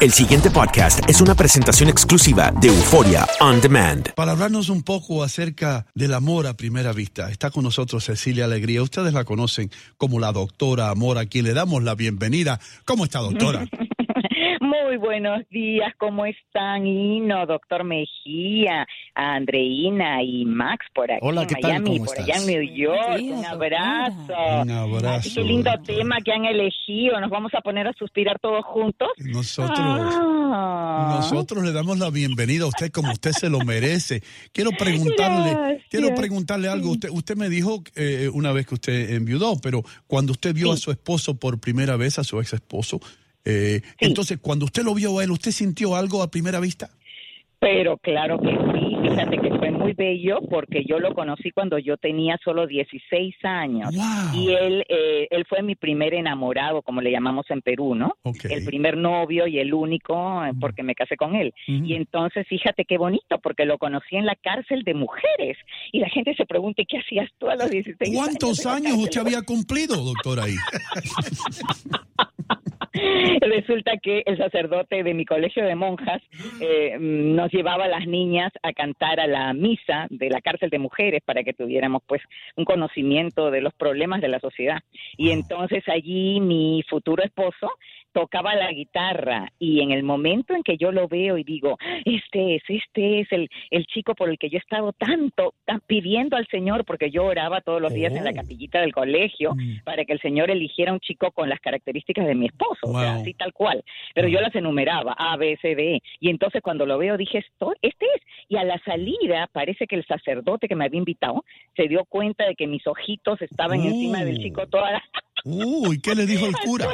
El siguiente podcast es una presentación exclusiva de Euforia On Demand. Para hablarnos un poco acerca del amor a primera vista, está con nosotros Cecilia Alegría. Ustedes la conocen como la doctora Amor, a quien le damos la bienvenida. ¿Cómo está, doctora? Buenos días, ¿cómo están? Hino, doctor Mejía, Andreina y Max por aquí Hola, en ¿qué tal? ¿Cómo por estás? allá en New York. días, un doctora. abrazo. Un abrazo, Ay, qué lindo doctora. tema que han elegido. Nos vamos a poner a suspirar todos juntos. Nosotros, Ah. nosotros le damos la bienvenida a usted como usted se lo merece. Quiero preguntarle, Gracias. quiero preguntarle algo. Usted, usted me dijo eh, una vez que usted enviudó, pero cuando usted vio Sí. a su esposo por primera vez, a su ex esposo, eh, entonces cuando usted lo vio a él, ¿usted sintió algo a primera vista? Pero claro que sí, fíjate que fue muy bello porque yo lo conocí cuando yo tenía solo 16 años Wow. y él eh, él fue mi primer enamorado, como le llamamos en Perú, ¿no? El primer novio y el único eh, porque me casé con él. Y entonces fíjate qué bonito porque lo conocí en la cárcel de mujeres y la gente se pregunta, ¿y ¿qué hacías tú a los 16 ¿Cuántos años? años usted había cumplido, doctor, ahí? Resulta que el sacerdote de mi colegio de monjas eh, nos llevaba a las niñas a cantar a la misa de la cárcel de mujeres para que tuviéramos pues un conocimiento de los problemas de la sociedad. Y entonces allí mi futuro esposo tocaba la guitarra y en el momento en que yo lo veo y digo, este es, este es el, el chico por el que yo he estado tanto, tan pidiendo al Señor, porque yo oraba todos los días en la capillita del colegio Mm. para que el Señor eligiera un chico con las características de mi esposo, o sea, Wow. así tal cual. Pero Wow. yo las enumeraba, A, B, C, D. E. Y entonces cuando lo veo dije, esto, este es. Y a la salida parece que el sacerdote que me había invitado se dio cuenta de que mis ojitos estaban encima del chico toda la... Uy, ¿qué le dijo el cura?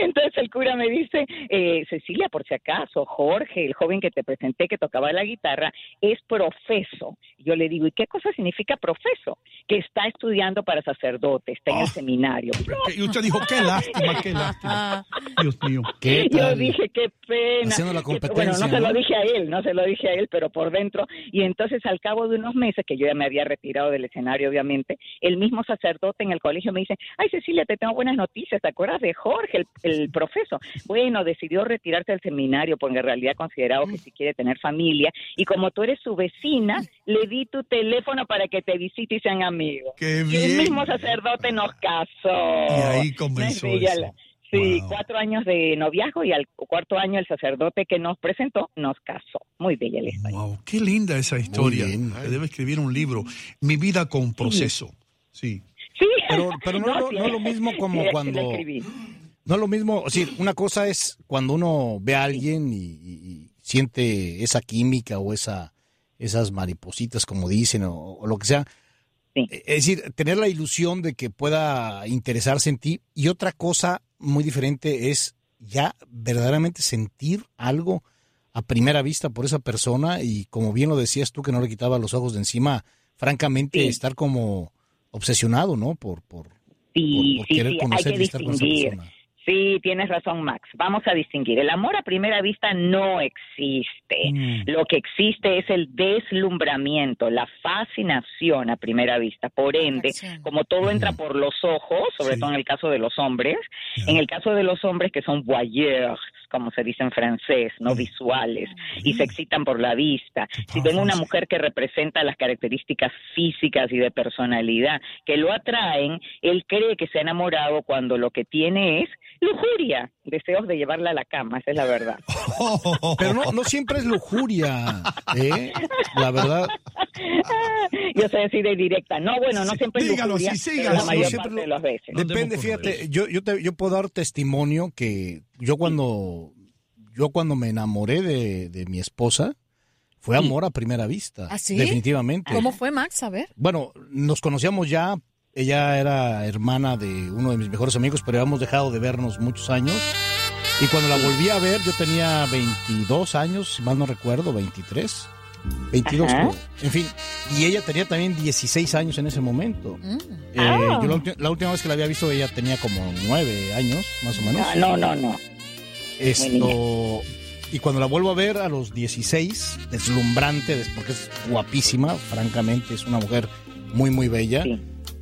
Entonces el cura me dice, eh, Cecilia, por si acaso, Jorge, el joven que te presenté que tocaba la guitarra, es profeso. Yo le digo, ¿y qué cosa significa profeso? Que está estudiando para sacerdote, está en el Oh. seminario. Y usted dijo, qué lástima, qué lástima. Dios mío. ¿Qué Yo tal? dije, qué pena. Haciendo la Que- Bueno, competencia, no se lo ¿no? dije a él, no se lo dije a él, pero por dentro. Y entonces, al cabo de unos meses, que yo ya me había retirado del escenario, obviamente, el mismo sacerdote en el colegio me dice, ay, Cecilia, te tengo buenas noticias, ¿te acuerdas de Jorge, el, el profesor? Bueno, decidió retirarse del seminario porque en realidad consideraba que si quiere tener familia. Y como tú eres su vecina, le di tu teléfono para que te visite y sean amigos. Qué Y el bien. mismo sacerdote nos casó. Y ahí ¿No es comenzó eso. Sí, Wow. cuatro años de noviazgo y al cuarto año el sacerdote que nos presentó nos casó. Muy bella la historia. Wow, qué linda esa historia. bien. Debe escribir un libro. Mi vida con proceso. Sí. Sí. Pero, pero no, no, sí, no es lo mismo como sí, cuando... lo. No es lo mismo, o sea, una cosa es cuando uno ve a alguien y, y- y siente esa química o esa esas maripositas, como dicen, o, o lo que sea. Sí. Es decir, tener la ilusión de que pueda interesarse en ti. Y otra cosa muy diferente es ya verdaderamente sentir algo a primera vista por esa persona y como bien lo decías tú que no le quitaba los ojos de encima, francamente Sí. estar como obsesionado, ¿no? Por, por, Sí, por, por sí, querer sí, hay que y estar con esa distinguir. persona. Sí, tienes razón, Max. Vamos a distinguir. El amor a primera vista no existe. Mm. Lo que existe es el deslumbramiento, la fascinación a primera vista. Por ende, como todo entra por los ojos, sobre Sí. todo en el caso de los hombres, en el caso de los hombres que son voyeurs, como se dice en francés, no visuales, y se excitan por la vista. Si ven una mujer que representa las características físicas y de personalidad que lo atraen, él cree que se ha enamorado cuando lo que tiene es lujuria, deseos de llevarla a la cama, esa es la verdad. Pero no, no siempre es lujuria, ¿eh? La verdad. Yo soy así de directa. No, bueno, no Sí, siempre es dígalo lujuria, sígalo la mayor No parte lo- de las veces. Depende, fíjate, yo, yo, te- yo puedo dar testimonio que yo cuando, yo cuando me enamoré de, de mi esposa, fue amor a primera vista. ¿Ah, sí? Definitivamente. ¿Cómo fue, Max? A ver. Bueno, nos conocíamos ya, ella era hermana de uno de mis mejores amigos, pero habíamos dejado de vernos muchos años. Y cuando la volví a ver, yo tenía 22 años, si mal no recuerdo, 23. 22, Ajá. en fin. Y ella tenía también 16 años en ese momento. Mm. Eh, Ah. yo la, ulti- la última vez que la había visto, ella tenía como 9 años, más o menos. Ah, no, no, no. Esto. Y cuando la vuelvo a ver a los 16, deslumbrante, des- porque es guapísima, francamente, es una mujer muy, muy bella. Sí.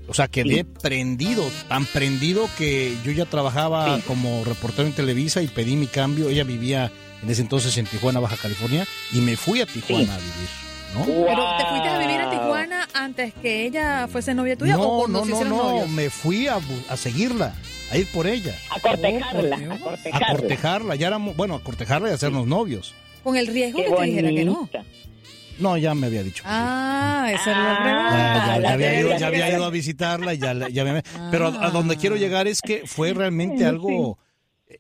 O sea, quedé prendido, tan prendido que yo ya trababa Sí. como reportero en Televisa y pedí mi cambio. Ella vivía en ese entonces en Tijuana, Baja California, y me fui a Tijuana a vivir. ¿no? Pero te fuiste a vivir a Tijuana antes que ella fuese novia tuya o No, cuando no, no, no, novios? me fui a, seguirla, a ir por ella, A cortejarla, Dios. a a cortejarla. ya éramos, bueno, a cortejarla y a hacernos novios. Con el riesgo Qué que te dijera que no. No, ya me había dicho. Ah, esa es la Ah, pregunta. Ya, ya, ya la había ido, teoría. ya había ido a visitarla y ya, ya me- Pero a, a donde quiero llegar es que fue realmente algo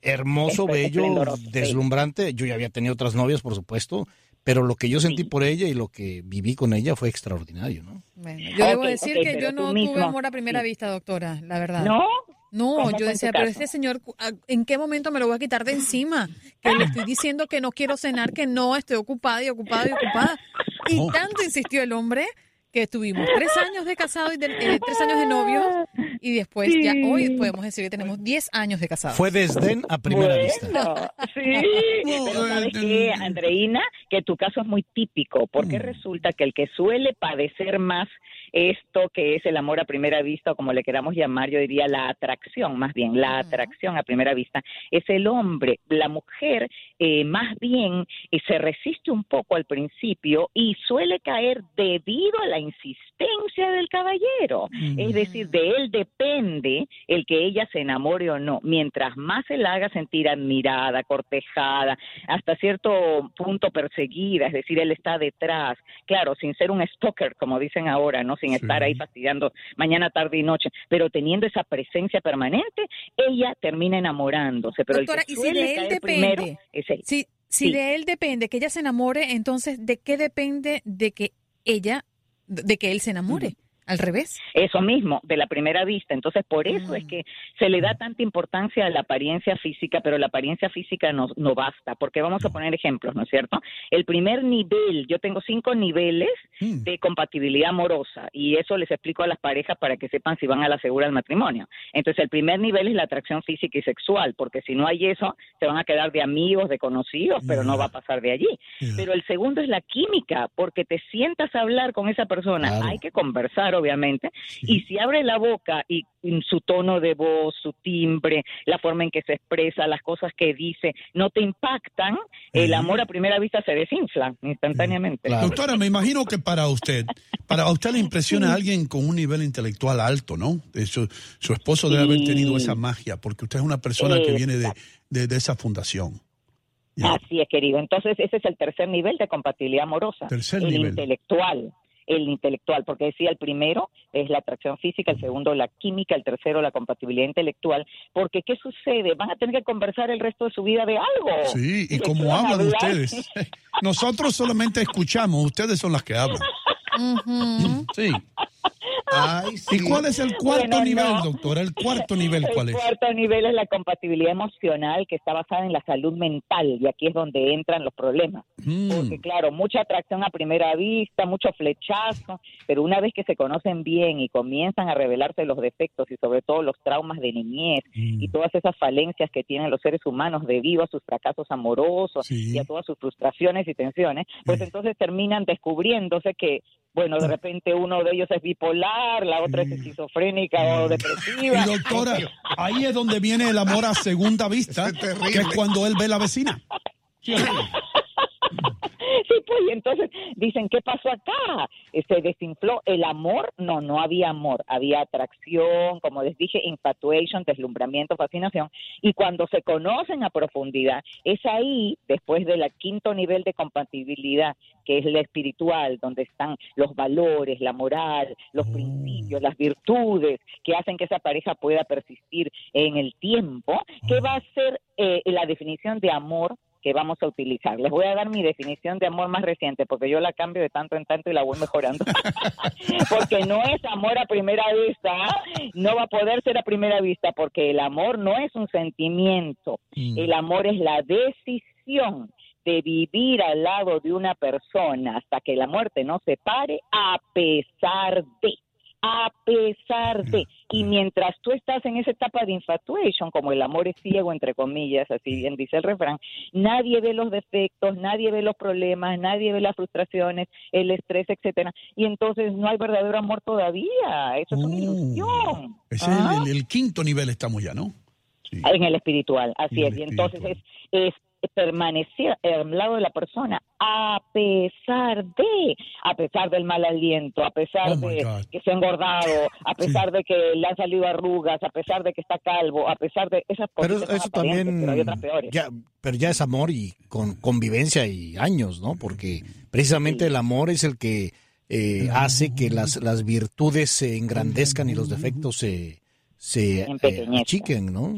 hermoso, bello, sí. deslumbrante. Yo ya había tenido otras novias, por supuesto, pero lo que yo sentí por ella y lo que viví con ella fue extraordinario, ¿no? Bueno, yo debo decir que yo no mismo- tuve amor a primera sí. vista, doctora, la verdad. ¿No? No, ¿Cómo yo decía, pero este señor, ¿en qué momento me lo voy a quitar de encima? Que le estoy diciendo que no quiero cenar, que no, estoy ocupada y ocupada y ocupada. Y tanto insistió el hombre que estuvimos tres años de casado y de- eh, tres años de novio y después ya hoy podemos decir que tenemos diez años de casados. Fue desdén a primera vista. Sí. Pero ¿sabes qué, Andreina? Que tu caso es muy típico, porque resulta que el que suele padecer más esto que es el amor a primera vista, o como le queramos llamar, yo diría la atracción, más bien, la atracción a primera vista, es el hombre. La mujer, eh, más bien, eh, se resiste un poco al principio y suele caer debido a la insistencia del caballero. Es decir, de él depende el que ella se enamore o no. Mientras más se la haga sentir admirada, cortejada, hasta cierto punto perseguida, es decir, él está detrás, claro, sin ser un stalker, como dicen ahora, no sin estar ahí fastidiando mañana, tarde y noche, pero teniendo esa presencia permanente, ella termina enamorándose. Pero Doctora, el que y si suele de él caer depende, primero es él. Si, si Sí. de él depende que ella se enamore, entonces, ¿de qué depende de que ella, de que él se enamore? Al revés. Eso mismo, de la primera vista. Entonces, por eso Ah. es que se le da tanta importancia a la apariencia física, pero la apariencia física no, no basta, porque vamos a poner ejemplos, ¿no es cierto? El primer nivel, yo tengo cinco niveles Mm. de compatibilidad amorosa, y eso les explico a las parejas para que sepan si van a la segura del matrimonio. Entonces, el primer nivel es la atracción física y sexual, porque si no hay eso, se van a quedar de amigos, de conocidos, pero no va a pasar de allí. Yeah. Pero el segundo es la química, porque te sientas a hablar con esa persona, Claro. hay que conversar, obviamente, y si abre la boca y su tono de voz, su timbre, la forma en que se expresa, las cosas que dice, no te impactan, el amor a primera vista se desinfla instantáneamente. Claro. Doctora, me imagino que para usted, para usted le impresiona a alguien con un nivel intelectual alto, ¿no? Su, su esposo debe haber tenido esa magia, porque usted es una persona que viene de, de, de esa fundación. Así es, querido. Entonces, ese es el tercer nivel de compatibilidad amorosa. Tercer el nivel. intelectual. El intelectual, porque decía el primero es la atracción física, el segundo la química, el tercero la compatibilidad intelectual. Porque, ¿qué sucede? Van a tener que conversar el resto de su vida de algo. Sí, y ¿De como hablan hablar? ustedes. Nosotros solamente escuchamos, ustedes son las que hablan. Sí. Ay, ¿Y cuál es el cuarto Bueno, nivel, no. doctora? ¿El cuarto nivel cuál El es? cuarto nivel es la compatibilidad emocional que está basada en la salud mental y aquí es donde entran los problemas. Mm, Porque claro, mucha atracción a primera vista, mucho flechazo, pero una vez que se conocen bien y comienzan a revelarse los defectos y sobre todo los traumas de niñez mm. y todas esas falencias que tienen los seres humanos debido a sus fracasos amorosos Sí. y a todas sus frustraciones y tensiones, pues Sí. entonces terminan descubriéndose que, bueno, de repente uno de ellos es bipolar, la otra es Sí. esquizofrénica o depresiva. Y doctora, ahí es donde viene el amor a segunda vista, que es cuando él ve la vecina. Sí, pues, y entonces dicen, ¿qué pasó acá? Se desinfló el amor. No, no había amor, había atracción, como les dije, infatuation, deslumbramiento, fascinación. Y cuando se conocen a profundidad, es ahí, después del quinto nivel de compatibilidad, que es la espiritual, donde están los valores, la moral, los Oh. principios, las virtudes, que hacen que esa pareja pueda persistir en el tiempo, que va a ser eh, la definición de amor que vamos a utilizar. Les voy a dar mi definición de amor más reciente, porque yo la cambio de tanto en tanto y la voy mejorando. porque no es amor a primera vista, no va a poder ser a primera vista, porque el amor no es un sentimiento, Mm. el amor es la decisión de vivir al lado de una persona hasta que la muerte nos separe, a pesar de a pesar de. Y mientras tú estás en esa etapa de infatuation, como el amor es ciego, entre comillas, así bien dice el refrán, nadie ve los defectos, nadie ve los problemas, nadie ve las frustraciones, el estrés, etcétera. Y entonces no hay verdadero amor todavía. Eso es una Oh. ilusión. Ese ¿Ah? es el, el quinto nivel estamos ya, ¿no? Sí. En el espiritual, así el es. Y entonces es permanecer al lado de la persona a pesar de, a pesar del mal aliento, a pesar Oh, de que se ha engordado, a pesar de que le han salido arrugas, a pesar de que está calvo, a pesar de esas Pero cosas. son eso también, pero hay otras peores. ya, pero ya es amor y con convivencia y años, ¿no? Porque precisamente el amor es el que eh, hace que las, las virtudes se engrandezcan y los defectos se, se eh, achiquen, ¿no?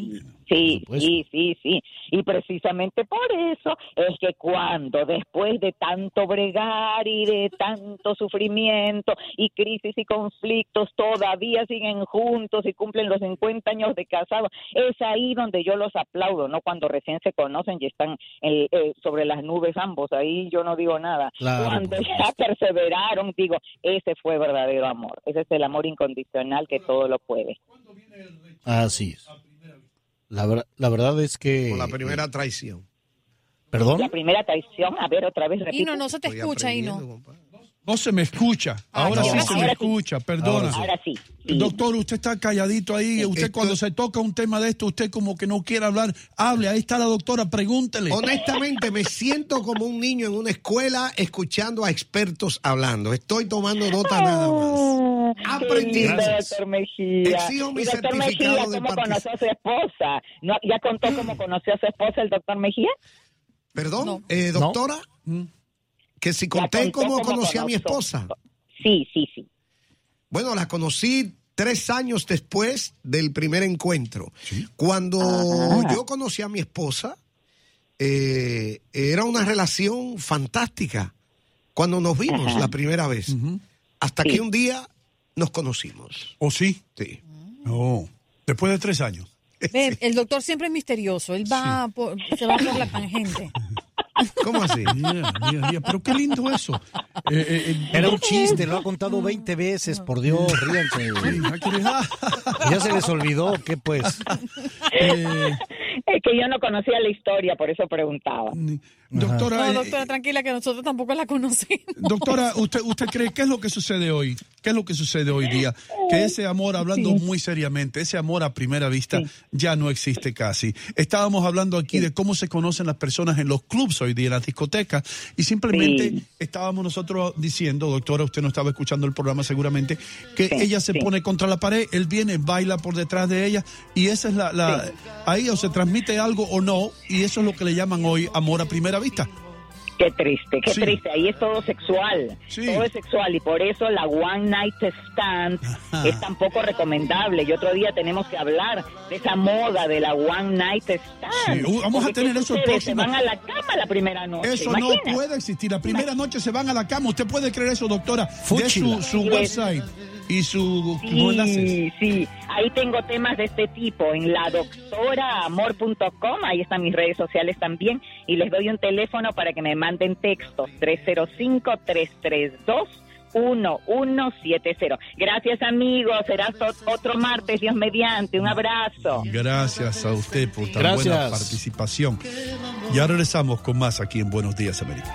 Sí, sí, sí, sí. Y precisamente por eso es que cuando después de tanto bregar y de tanto sufrimiento y crisis y conflictos todavía siguen juntos y cumplen los 50 años de casados, es ahí donde yo los aplaudo, ¿no? Cuando recién se conocen y están eh, eh, sobre las nubes ambos, ahí yo no digo nada. Claro, Cuando ya perseveraron, digo, ese fue verdadero amor, ese es el amor incondicional que todo lo puede. Así es. La, ver- la verdad es que... Con la primera traición. ¿Perdón? La primera traición, a ver, otra vez Y repito. no, no se te Estoy escucha, y no. No se me escucha. Ahora Ah, sí ahora se sí. me Ahora sí. escucha, perdona. Ahora sí. sí. Doctor, usted está calladito ahí. Usted Esto- cuando se toca un tema de esto, usted como que no quiere hablar, hable. Ahí está la doctora, pregúntele. Honestamente, me siento como un niño en una escuela escuchando a expertos hablando. Estoy tomando nota nada más. Aprendí. qué lindo, Gracias. doctor Mejía. Exijo mi Y doctor certificado Mejía, de ¿cómo partici- conoció a su esposa? ¿No, ¿Ya contó cómo conoció a su esposa el doctor Mejía? Perdón, No. eh, doctora, que si conté contó cómo conocí a mi esposa. Sí, sí, sí. Bueno, la conocí tres años después del primer encuentro. Cuando Ah. yo conocí a mi esposa, eh, era una relación fantástica. Cuando nos vimos Ajá. la primera vez. Hasta Sí. que un día nos conocimos. ¿O sí? Sí. No. Después de tres años. Ve, el doctor siempre es misterioso. Él va por, se va por la tangente. ¿Cómo así? Mira, mira, mira, Pero qué lindo eso. Eh, eh, eh, Era un chiste, lo ha contado 20 veces, por Dios, ríanse. sí. Ya se les olvidó, ¿qué pues? Eh, Es que yo no conocía la historia, por eso preguntaba. Doctora, No, eh, doctora, tranquila, que nosotros tampoco la conocemos. Doctora, ¿usted, ¿usted cree qué es lo que sucede hoy? ¿Qué es lo que sucede hoy día? Que ese amor, hablando muy seriamente, ese amor a primera vista ya no existe casi. Estábamos hablando aquí de cómo se conocen las personas en los clubs hoy día, en las discotecas, y simplemente Sí. estábamos nosotros diciendo, doctora, usted no estaba escuchando el programa seguramente, que Sí, ella se sí. pone contra la pared, él viene, baila por detrás de ella, y esa es la... la Ahí o se transmite algo o no, y eso es lo que le llaman hoy amor a primera vista. Qué triste, qué Sí. triste. Ahí es todo sexual. Sí. Todo es sexual y por eso la One Night Stand Ajá. es tan poco recomendable. Y otro día tenemos que hablar de esa moda de la One Night Stand. Sí, uh, vamos a tener ¿qué eso el próximo. Se van a la cama la primera noche. Eso no puede existir. La primera noche se van a la cama. ¿Usted puede creer eso, doctora? De su, su website y su. Sí, sí. Ahí tengo temas de este tipo en la doctoraamor.com. Ahí están mis redes sociales también. Y les doy un teléfono para que me manden textos. 305-332. 1170. Gracias amigos, será ot- otro martes, Dios mediante, un abrazo. Gracias a usted por tan Gracias. buena participación. Ya regresamos con más aquí en Buenos Días, América.